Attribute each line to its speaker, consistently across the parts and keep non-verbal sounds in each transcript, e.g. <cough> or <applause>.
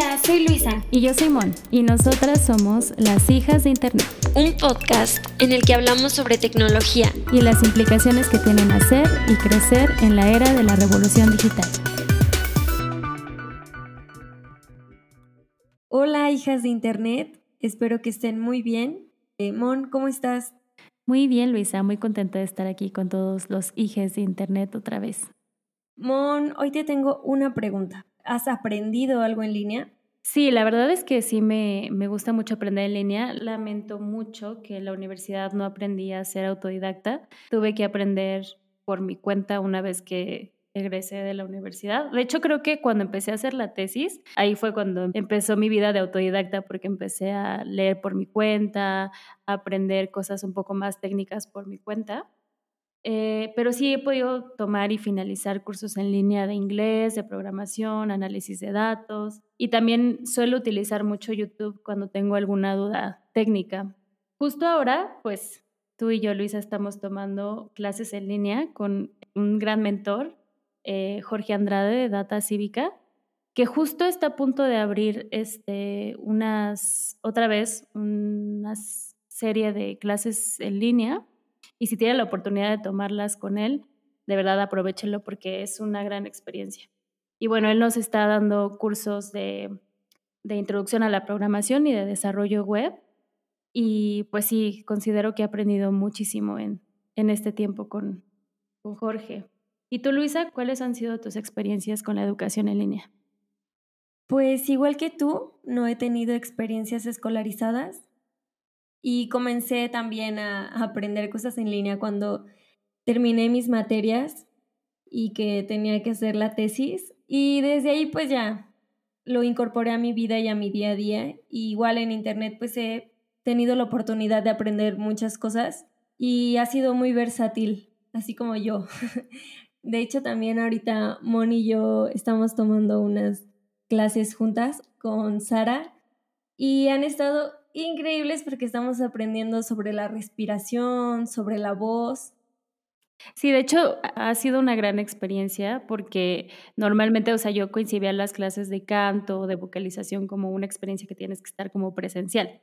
Speaker 1: Hola, soy Luisa.
Speaker 2: Y yo soy Mon. Y nosotras somos las hijas de Internet.
Speaker 1: Un podcast en el que hablamos sobre tecnología.
Speaker 2: Y las implicaciones que tienen hacer y crecer en la era de la revolución digital.
Speaker 3: Hola, hijas de Internet. Espero que estén muy bien. Eh, Mon, ¿cómo estás?
Speaker 2: Muy bien, Luisa. Muy contenta de estar aquí con todos los hijas de Internet otra vez.
Speaker 3: Mon, hoy te tengo una pregunta. ¿Has aprendido algo en línea?
Speaker 2: Sí, la verdad es que sí me, me, gusta mucho aprender en línea. Lamento mucho que en la universidad no aprendí a ser autodidacta. Tuve que aprender por mi cuenta una vez que egresé de la universidad. De hecho, creo que cuando empecé a hacer la tesis, ahí fue cuando empezó mi vida de autodidacta porque empecé a leer por mi cuenta, a aprender cosas un poco más técnicas por mi cuenta. Eh, pero sí he podido tomar y finalizar cursos en línea de inglés, de programación, análisis de datos y también suelo utilizar mucho YouTube cuando tengo alguna duda técnica. Justo ahora, pues tú y yo, Luisa, estamos tomando clases en línea con un gran mentor, eh, Jorge Andrade de Data Cívica, que justo está a punto de abrir este, unas, otra vez una serie de clases en línea y si tiene la oportunidad de tomarlas con él, de verdad aprovechenlo porque es una gran experiencia. Y bueno, él nos está dando cursos de, de introducción a la programación y de desarrollo web. Y pues sí, considero que he aprendido muchísimo en, en este tiempo con, con Jorge. ¿Y tú, Luisa, cuáles han sido tus experiencias con la educación en línea?
Speaker 3: Pues igual que tú, no he tenido experiencias escolarizadas, y comencé también a, aprender cosas en línea cuando terminé mis materias y que tenía que hacer la tesis. Y desde ahí pues ya lo incorporé a mi vida y a mi día a día. Y igual en internet pues he tenido la oportunidad de aprender muchas cosas y ha sido muy versátil, así como yo. <laughs> De hecho también ahorita Moni y yo estamos tomando unas clases juntas con Sara y han estado increíbles porque estamos aprendiendo sobre la respiración, sobre la voz.
Speaker 2: Sí, de hecho ha sido una gran experiencia porque normalmente, o sea, yo coincidía las clases de canto, de vocalización como una experiencia que tienes que estar como presencial,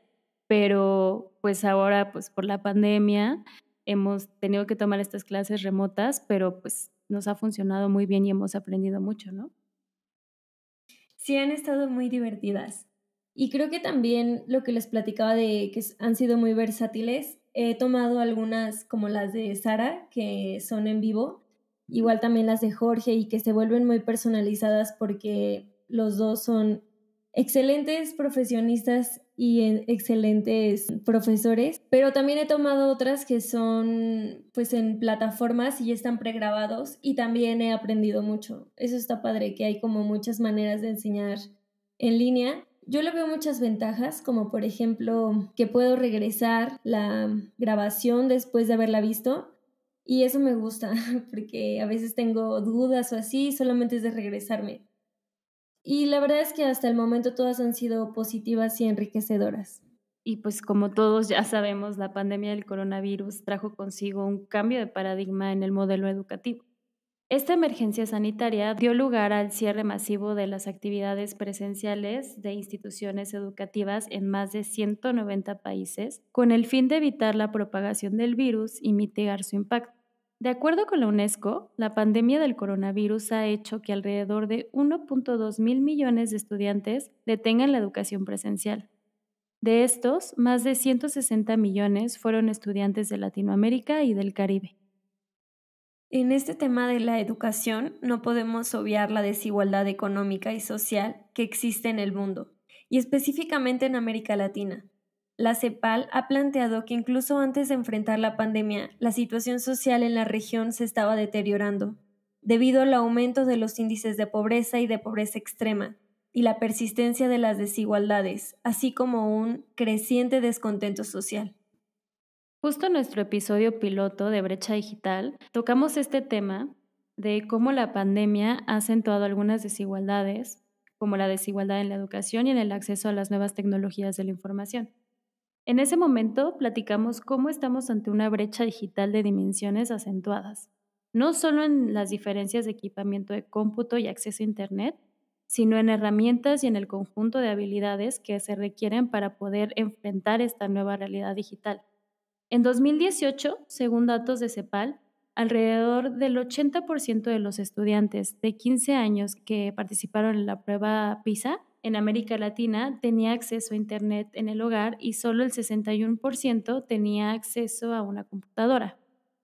Speaker 2: pero pues ahora, pues por la pandemia, hemos tenido que tomar estas clases remotas, pero pues nos ha funcionado muy bien y hemos aprendido mucho, ¿no?
Speaker 3: Sí, han estado muy divertidas. Y creo que también lo que les platicaba de que han sido muy versátiles, he tomado algunas como las de Sara, que son en vivo, igual también las de Jorge y que se vuelven muy personalizadas porque los dos son excelentes profesionistas y excelentes profesores, pero también he tomado otras que son pues en plataformas y están pregrabados y también he aprendido mucho. Eso está padre, que hay como muchas maneras de enseñar en línea yo le veo muchas ventajas, como por ejemplo que puedo regresar la grabación después de haberla visto. Y eso me gusta, <laughs> porque a veces tengo dudas o así, solamente es de regresarme. Y la verdad es que hasta el momento todas han sido positivas y enriquecedoras.
Speaker 2: Y pues como todos ya sabemos, la pandemia del coronavirus trajo consigo un cambio de paradigma en el modelo educativo. Esta emergencia sanitaria dio lugar al cierre masivo de las actividades presenciales de instituciones educativas en más de 190 países, con el fin de evitar la propagación del virus y mitigar su impacto. De acuerdo con la UNESCO, la pandemia del coronavirus ha hecho que alrededor de 1.2 mil millones de estudiantes detengan la educación presencial. De estos, más de 160 millones fueron estudiantes de Latinoamérica y del Caribe.
Speaker 3: En este tema de la educación no podemos obviar la desigualdad económica y social que existe en el mundo, y específicamente en América Latina. La CEPAL ha planteado que incluso antes de enfrentar la pandemia, la situación social en la región se estaba deteriorando, debido al aumento de los índices de pobreza y de pobreza extrema, y la persistencia de las desigualdades, así como un creciente descontento social.
Speaker 2: Justo en nuestro episodio piloto de Brecha Digital tocamos este tema de cómo la pandemia ha acentuado algunas desigualdades, como la desigualdad en la educación y en el acceso a las nuevas tecnologías de la información. En ese momento platicamos cómo estamos ante una brecha digital de dimensiones acentuadas, no solo en las diferencias de equipamiento de cómputo y acceso a Internet, sino en herramientas y en el conjunto de habilidades que se requieren para poder enfrentar esta nueva realidad digital. En 2018, según datos de CEPAL, alrededor del 80% de los estudiantes de 15 años que participaron en la prueba PISA en América Latina tenía acceso a Internet en el hogar y solo el 61% tenía acceso a una computadora.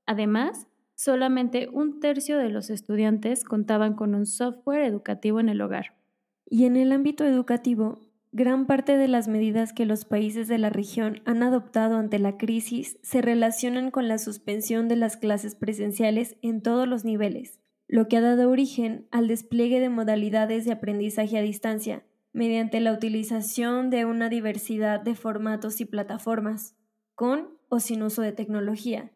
Speaker 2: Además, solamente un tercio de los estudiantes contaban con un software educativo en el hogar.
Speaker 3: Y en el ámbito educativo, Gran parte de las medidas que los países de la región han adoptado ante la crisis se relacionan con la suspensión de las clases presenciales en todos los niveles, lo que ha dado origen al despliegue de modalidades de aprendizaje a distancia, mediante la utilización de una diversidad de formatos y plataformas, con o sin uso de tecnología.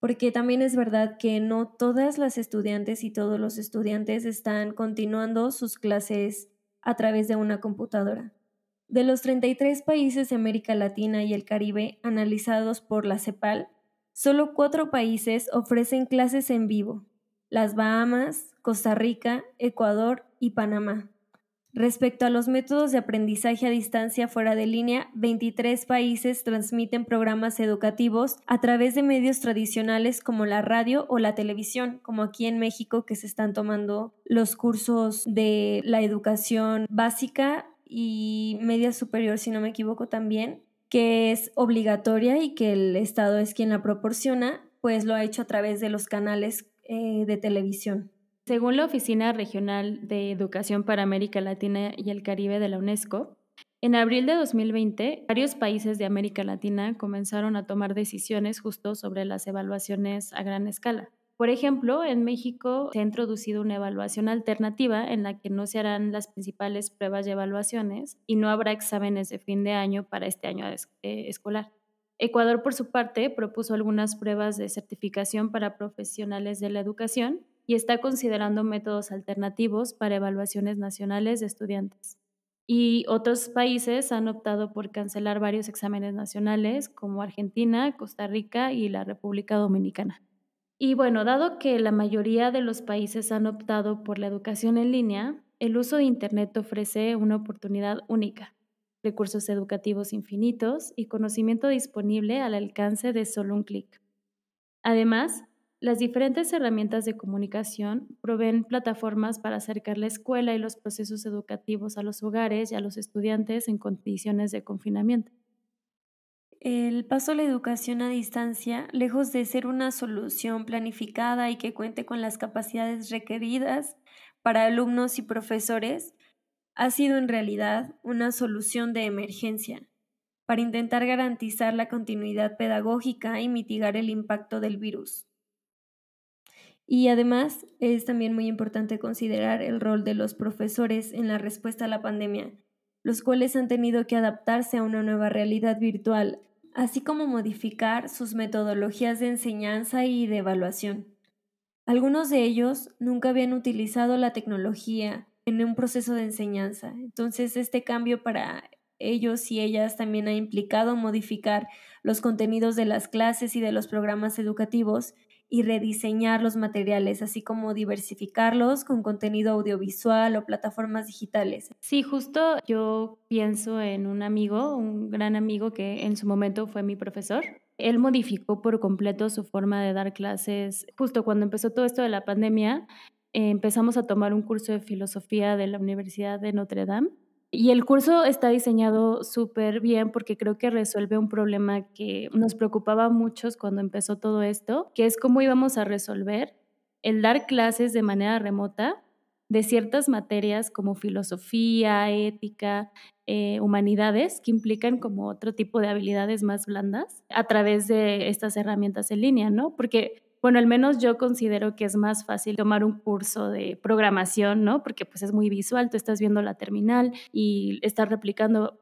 Speaker 3: Porque también es verdad que no todas las estudiantes y todos los estudiantes están continuando sus clases a través de una computadora. De los 33 países de América Latina y el Caribe analizados por la CEPAL, solo cuatro países ofrecen clases en vivo, las Bahamas, Costa Rica, Ecuador y Panamá. Respecto a los métodos de aprendizaje a distancia fuera de línea, 23 países transmiten programas educativos a través de medios tradicionales como la radio o la televisión, como aquí en México que se están tomando los cursos de la educación básica y media superior, si no me equivoco también, que es obligatoria y que el Estado es quien la proporciona, pues lo ha hecho a través de los canales eh, de televisión.
Speaker 2: Según la Oficina Regional de Educación para América Latina y el Caribe de la UNESCO, en abril de 2020, varios países de América Latina comenzaron a tomar decisiones justo sobre las evaluaciones a gran escala. Por ejemplo, en México se ha introducido una evaluación alternativa en la que no se harán las principales pruebas y evaluaciones y no habrá exámenes de fin de año para este año eh, escolar. Ecuador, por su parte, propuso algunas pruebas de certificación para profesionales de la educación y está considerando métodos alternativos para evaluaciones nacionales de estudiantes. Y otros países han optado por cancelar varios exámenes nacionales, como Argentina, Costa Rica y la República Dominicana. Y bueno, dado que la mayoría de los países han optado por la educación en línea, el uso de Internet ofrece una oportunidad única, recursos educativos infinitos y conocimiento disponible al alcance de solo un clic. Además, las diferentes herramientas de comunicación proveen plataformas para acercar la escuela y los procesos educativos a los hogares y a los estudiantes en condiciones de confinamiento.
Speaker 3: El paso a la educación a distancia, lejos de ser una solución planificada y que cuente con las capacidades requeridas para alumnos y profesores, ha sido en realidad una solución de emergencia para intentar garantizar la continuidad pedagógica y mitigar el impacto del virus. Y además es también muy importante considerar el rol de los profesores en la respuesta a la pandemia, los cuales han tenido que adaptarse a una nueva realidad virtual así como modificar sus metodologías de enseñanza y de evaluación. Algunos de ellos nunca habían utilizado la tecnología en un proceso de enseñanza, entonces este cambio para ellos y ellas también ha implicado modificar los contenidos de las clases y de los programas educativos y rediseñar los materiales, así como diversificarlos con contenido audiovisual o plataformas digitales.
Speaker 2: Sí, justo yo pienso en un amigo, un gran amigo que en su momento fue mi profesor. Él modificó por completo su forma de dar clases. Justo cuando empezó todo esto de la pandemia, empezamos a tomar un curso de filosofía de la Universidad de Notre Dame y el curso está diseñado súper bien porque creo que resuelve un problema que nos preocupaba a muchos cuando empezó todo esto, que es cómo íbamos a resolver el dar clases de manera remota de ciertas materias como filosofía, ética, eh, humanidades, que implican como otro tipo de habilidades más blandas a través de estas herramientas en línea, ¿no? Porque bueno, al menos yo considero que es más fácil tomar un curso de programación, ¿no? Porque pues es muy visual, tú estás viendo la terminal y estás replicando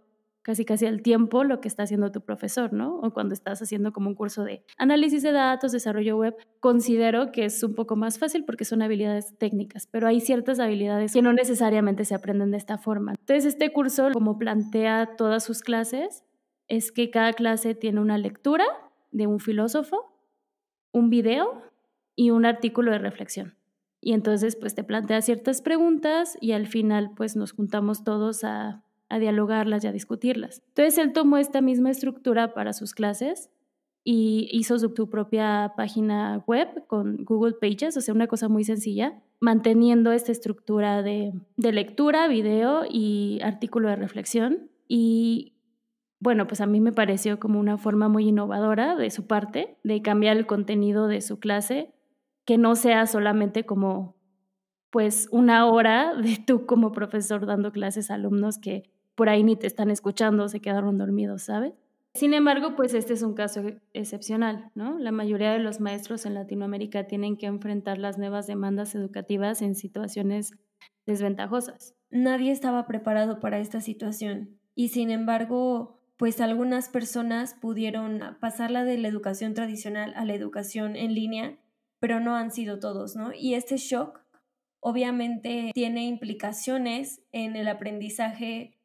Speaker 2: casi casi al tiempo lo que está haciendo tu profesor, ¿no? O cuando estás haciendo como un curso de análisis de datos, desarrollo web, considero que es un poco más fácil porque son habilidades técnicas, pero hay ciertas habilidades que no necesariamente se aprenden de esta forma. Entonces, este curso, como plantea todas sus clases, es que cada clase tiene una lectura de un filósofo un video y un artículo de reflexión. y entonces pues te plantea ciertas preguntas y al final pues nos juntamos todos a, dialogarlas y a discutirlas. Entonces él tomó esta misma estructura para sus clases y hizo su, propia página web con Google Pages, o sea, una cosa muy sencilla, manteniendo esta estructura de, de lectura, video y artículo de reflexión. Y bueno, pues a mí me pareció como una forma muy innovadora de su parte de cambiar el contenido de su clase, que no sea solamente como pues una hora de tú como profesor dando clases a alumnos que por ahí ni te están escuchando, se quedaron dormidos, ¿sabes? Sin embargo, pues este es un caso excepcional, ¿no? La mayoría de los maestros en Latinoamérica tienen que enfrentar las nuevas demandas educativas en situaciones desventajosas.
Speaker 3: Nadie estaba preparado para esta situación y sin embargo, pues algunas personas pudieron pasarla de la educación tradicional a la educación en línea, pero no han sido todos, ¿no? Y este shock obviamente tiene implicaciones en el aprendizaje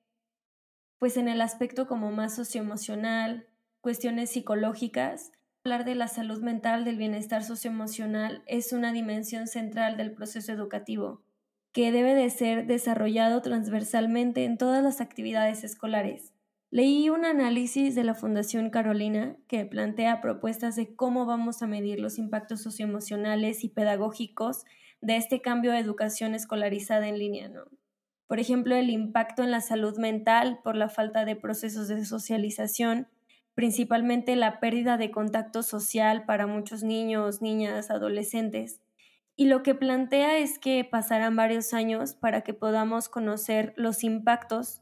Speaker 3: pues en el aspecto como más socioemocional, cuestiones psicológicas, hablar de la salud mental, del bienestar socioemocional, es una dimensión central del proceso educativo, que debe de ser desarrollado transversalmente en todas las actividades escolares. Leí un análisis de la Fundación Carolina que plantea propuestas de cómo vamos a medir los impactos socioemocionales y pedagógicos de este cambio de educación escolarizada en línea, ¿no? Por ejemplo, el impacto en la salud mental por la falta de procesos de socialización, principalmente la pérdida de contacto social para muchos niños, niñas, adolescentes. Y lo que plantea es que pasarán varios años para que podamos conocer los impactos,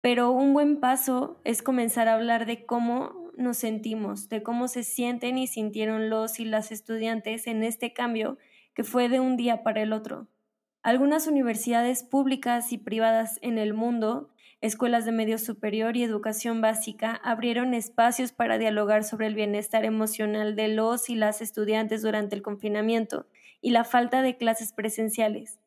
Speaker 3: pero un buen paso es comenzar a hablar de cómo nos sentimos, de cómo se sienten y sintieron los y las estudiantes en este cambio que fue de un día para el otro. Algunas universidades públicas y privadas en el mundo, escuelas de medio superior y educación básica abrieron espacios para dialogar sobre el bienestar emocional de los y las estudiantes durante el confinamiento y la falta de clases presenciales.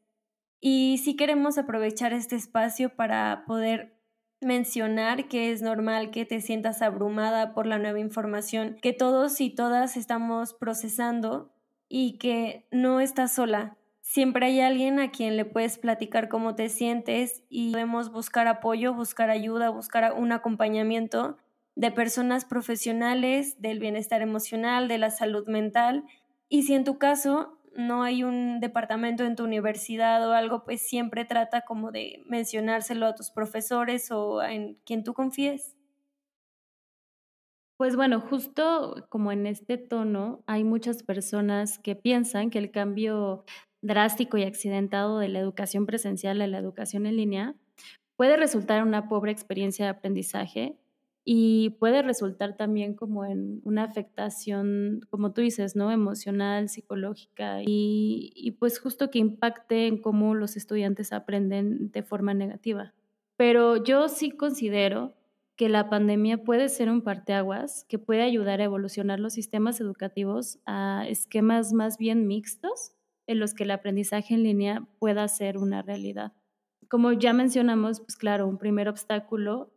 Speaker 3: Y sí queremos aprovechar este espacio para poder mencionar que es normal que te sientas abrumada por la nueva información que todos y todas estamos procesando y que no estás sola, Siempre hay alguien a quien le puedes platicar cómo te sientes y podemos buscar apoyo, buscar ayuda, buscar un acompañamiento de personas profesionales del bienestar emocional, de la salud mental. Y si en tu caso no hay un departamento en tu universidad o algo, pues siempre trata como de mencionárselo a tus profesores o en quien tú confíes.
Speaker 2: Pues bueno, justo como en este tono, hay muchas personas que piensan que el cambio drástico y accidentado de la educación presencial a la educación en línea, puede resultar una pobre experiencia de aprendizaje y puede resultar también como en una afectación, como tú dices, ¿no? Emocional, psicológica y, y pues justo que impacte en cómo los estudiantes aprenden de forma negativa. Pero yo sí considero que la pandemia puede ser un parteaguas que puede ayudar a evolucionar los sistemas educativos a esquemas más bien mixtos en los que el aprendizaje en línea pueda ser una realidad. Como ya mencionamos, pues claro, un primer obstáculo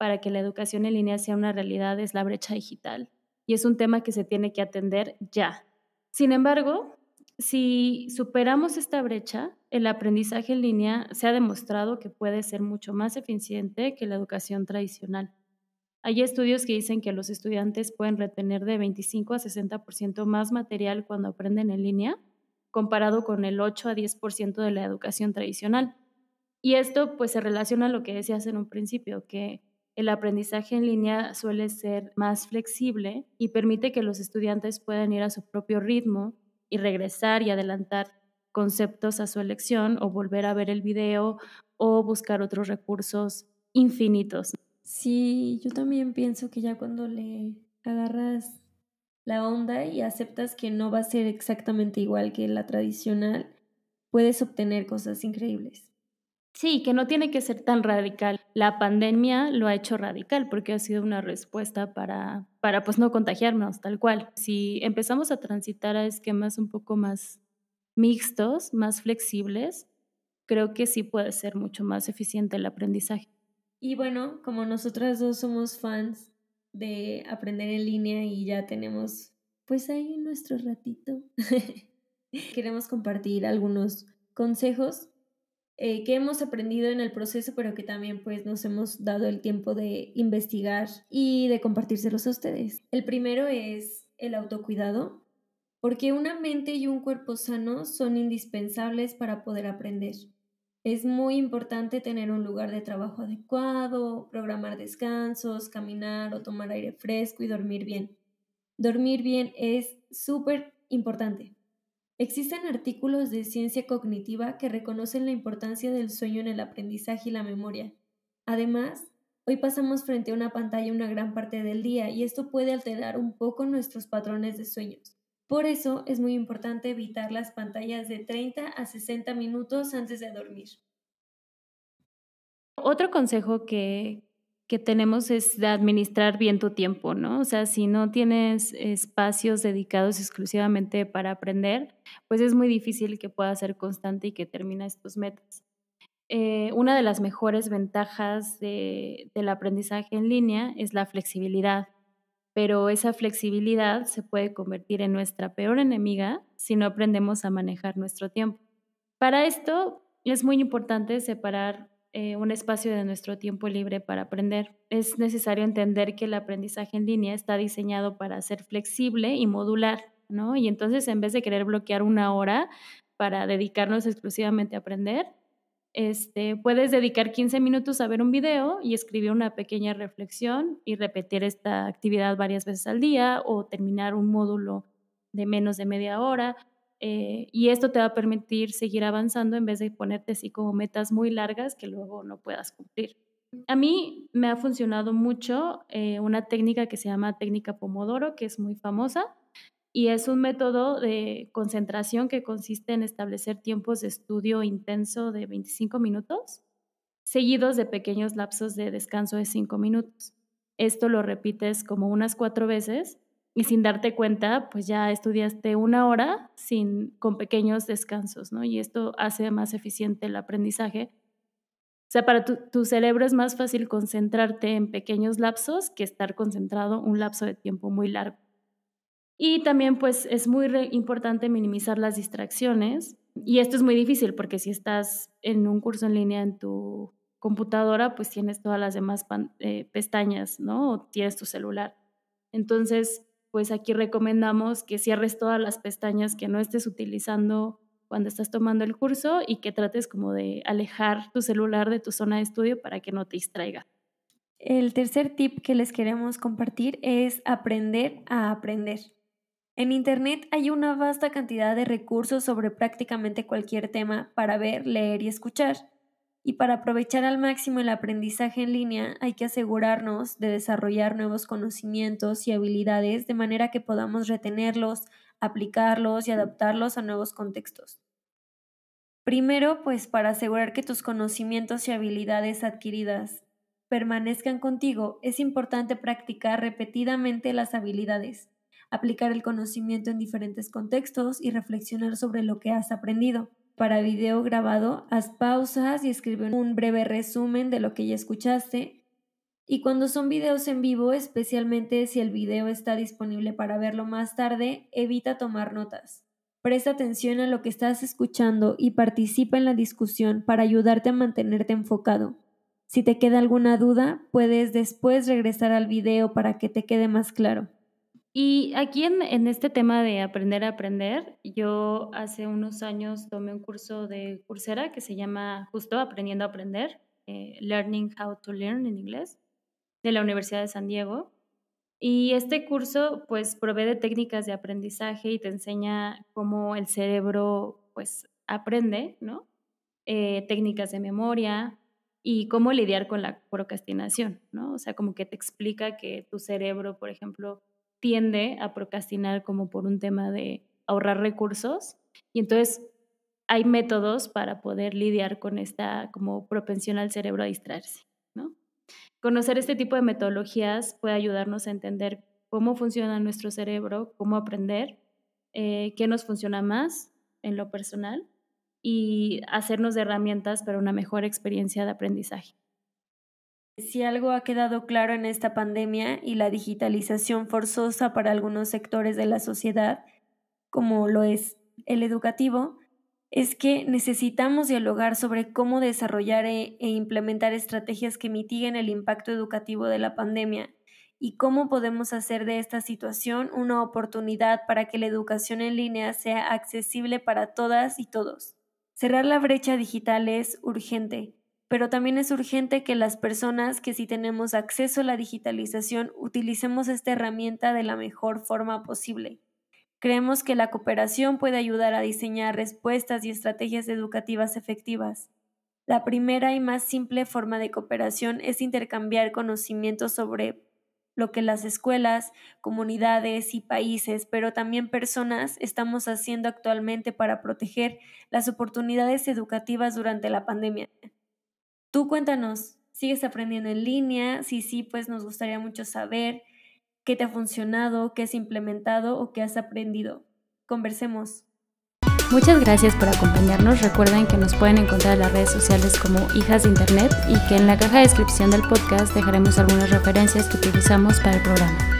Speaker 2: para que la educación en línea sea una realidad es la brecha digital y es un tema que se tiene que atender ya. Sin embargo, si superamos esta brecha, el aprendizaje en línea se ha demostrado que puede ser mucho más eficiente que la educación tradicional. Hay estudios que dicen que los estudiantes pueden retener de 25 a 60% más material cuando aprenden en línea comparado con el 8 a 10% de la educación tradicional. Y esto pues se relaciona a lo que decías en un principio, que el aprendizaje en línea suele ser más flexible y permite que los estudiantes puedan ir a su propio ritmo y regresar y adelantar conceptos a su elección o volver a ver el video o buscar otros recursos infinitos.
Speaker 3: Sí, yo también pienso que ya cuando le agarras la onda y aceptas que no va a ser exactamente igual que la tradicional, puedes obtener cosas increíbles.
Speaker 2: Sí, que no tiene que ser tan radical. La pandemia lo ha hecho radical porque ha sido una respuesta para, para pues no contagiarnos tal cual. Si empezamos a transitar a esquemas un poco más mixtos, más flexibles, creo que sí puede ser mucho más eficiente el aprendizaje.
Speaker 3: Y bueno, como nosotras dos somos fans de aprender en línea y ya tenemos pues ahí nuestro ratito. <laughs> Queremos compartir algunos consejos eh, que hemos aprendido en el proceso, pero que también pues nos hemos dado el tiempo de investigar y de compartírselos a ustedes. El primero es el autocuidado, porque una mente y un cuerpo sano son indispensables para poder aprender. Es muy importante tener un lugar de trabajo adecuado, programar descansos, caminar o tomar aire fresco y dormir bien. Dormir bien es súper importante. Existen artículos de ciencia cognitiva que reconocen la importancia del sueño en el aprendizaje y la memoria. Además, hoy pasamos frente a una pantalla una gran parte del día y esto puede alterar un poco nuestros patrones de sueños. Por eso es muy importante evitar las pantallas de 30 a 60 minutos antes de dormir.
Speaker 2: Otro consejo que, que tenemos es de administrar bien tu tiempo, ¿no? O sea, si no tienes espacios dedicados exclusivamente para aprender, pues es muy difícil que puedas ser constante y que termines tus metas. Eh, una de las mejores ventajas del aprendizaje en línea es la flexibilidad, pero esa flexibilidad se puede convertir en nuestra peor enemiga si no aprendemos a manejar nuestro tiempo. Para esto es muy importante separar eh, un espacio de nuestro tiempo libre para aprender. Es necesario entender que el aprendizaje en línea está diseñado para ser flexible y modular, ¿no? Y entonces en vez de querer bloquear una hora para dedicarnos exclusivamente a aprender, este, puedes dedicar 15 minutos a ver un video y escribir una pequeña reflexión y repetir esta actividad varias veces al día o terminar un módulo de menos de media hora eh, y esto te va a permitir seguir avanzando en vez de ponerte así como metas muy largas que luego no puedas cumplir. A mí me ha funcionado mucho eh, una técnica que se llama técnica Pomodoro, que es muy famosa, y es un método de concentración que consiste en establecer tiempos de estudio intenso de 25 minutos, seguidos de pequeños lapsos de descanso de 5 minutos. Esto lo repites como unas cuatro veces y sin darte cuenta, pues ya estudiaste una hora sin, con pequeños descansos, ¿no? Y esto hace más eficiente el aprendizaje. O sea, para tu, tu cerebro es más fácil concentrarte en pequeños lapsos que estar concentrado un lapso de tiempo muy largo. Y también, pues, es muy importante minimizar las distracciones. Y esto es muy difícil porque si estás en un curso en línea en tu computadora, pues tienes todas las demás eh, pestañas, ¿no? O tienes tu celular. Entonces, pues aquí recomendamos que cierres todas las pestañas que no estés utilizando cuando estás tomando el curso y que trates como de alejar tu celular de tu zona de estudio para que no te distraiga.
Speaker 3: El tercer tip que les queremos compartir es aprender a aprender. En Internet hay una vasta cantidad de recursos sobre prácticamente cualquier tema para ver, leer y escuchar. Y para aprovechar al máximo el aprendizaje en línea hay que asegurarnos de desarrollar nuevos conocimientos y habilidades de manera que podamos retenerlos, aplicarlos y adaptarlos a nuevos contextos. Primero, pues para asegurar que tus conocimientos y habilidades adquiridas permanezcan contigo, es importante practicar repetidamente las habilidades, aplicar el conocimiento en diferentes contextos y reflexionar sobre lo que has aprendido para video grabado, haz pausas y escribe un breve resumen de lo que ya escuchaste. Y cuando son videos en vivo, especialmente si el video está disponible para verlo más tarde, evita tomar notas. Presta atención a lo que estás escuchando y participa en la discusión para ayudarte a mantenerte enfocado. Si te queda alguna duda, puedes después regresar al video para que te quede más claro.
Speaker 2: Y aquí en, este tema de aprender a aprender, yo hace unos años tomé un curso de Coursera que se llama justo Aprendiendo a Aprender, eh, Learning How to Learn en inglés, de la Universidad de San Diego. Y este curso pues provee de técnicas de aprendizaje y te enseña cómo el cerebro pues aprende, ¿no? Eh, técnicas de memoria y cómo lidiar con la procrastinación, ¿no? O sea, como que te explica que tu cerebro, por ejemplo, tiende a procrastinar como por un tema de ahorrar recursos y entonces hay métodos para poder lidiar con esta como propensión al cerebro a distraerse, ¿no? Conocer este tipo de metodologías puede ayudarnos a entender cómo funciona nuestro cerebro, cómo aprender, eh, qué nos funciona más en lo personal y hacernos de herramientas para una mejor experiencia de aprendizaje.
Speaker 3: Si algo ha quedado claro en esta pandemia y la digitalización forzosa para algunos sectores de la sociedad, como lo es el educativo es que necesitamos dialogar sobre cómo desarrollar e, e, implementar estrategias que mitiguen el impacto educativo de la pandemia y cómo podemos hacer de esta situación una oportunidad para que la educación en línea sea accesible para todas y todos. Cerrar la brecha digital es urgente, pero también es urgente que las personas que si tenemos acceso a la digitalización utilicemos esta herramienta de la mejor forma posible. Creemos que la cooperación puede ayudar a diseñar respuestas y estrategias educativas efectivas. La primera y más simple forma de cooperación es intercambiar conocimientos sobre lo que las escuelas, comunidades y países, pero también personas estamos haciendo actualmente para proteger las oportunidades educativas durante la pandemia. Tú cuéntanos, ¿sigues aprendiendo en línea? Si sí, pues nos gustaría mucho saber qué te ha funcionado, qué has implementado o qué has aprendido. Conversemos.
Speaker 2: Muchas gracias por acompañarnos. Recuerden que nos pueden encontrar en las redes sociales como Hijas de Internet y que en la caja de descripción del podcast dejaremos algunas referencias que utilizamos para el programa.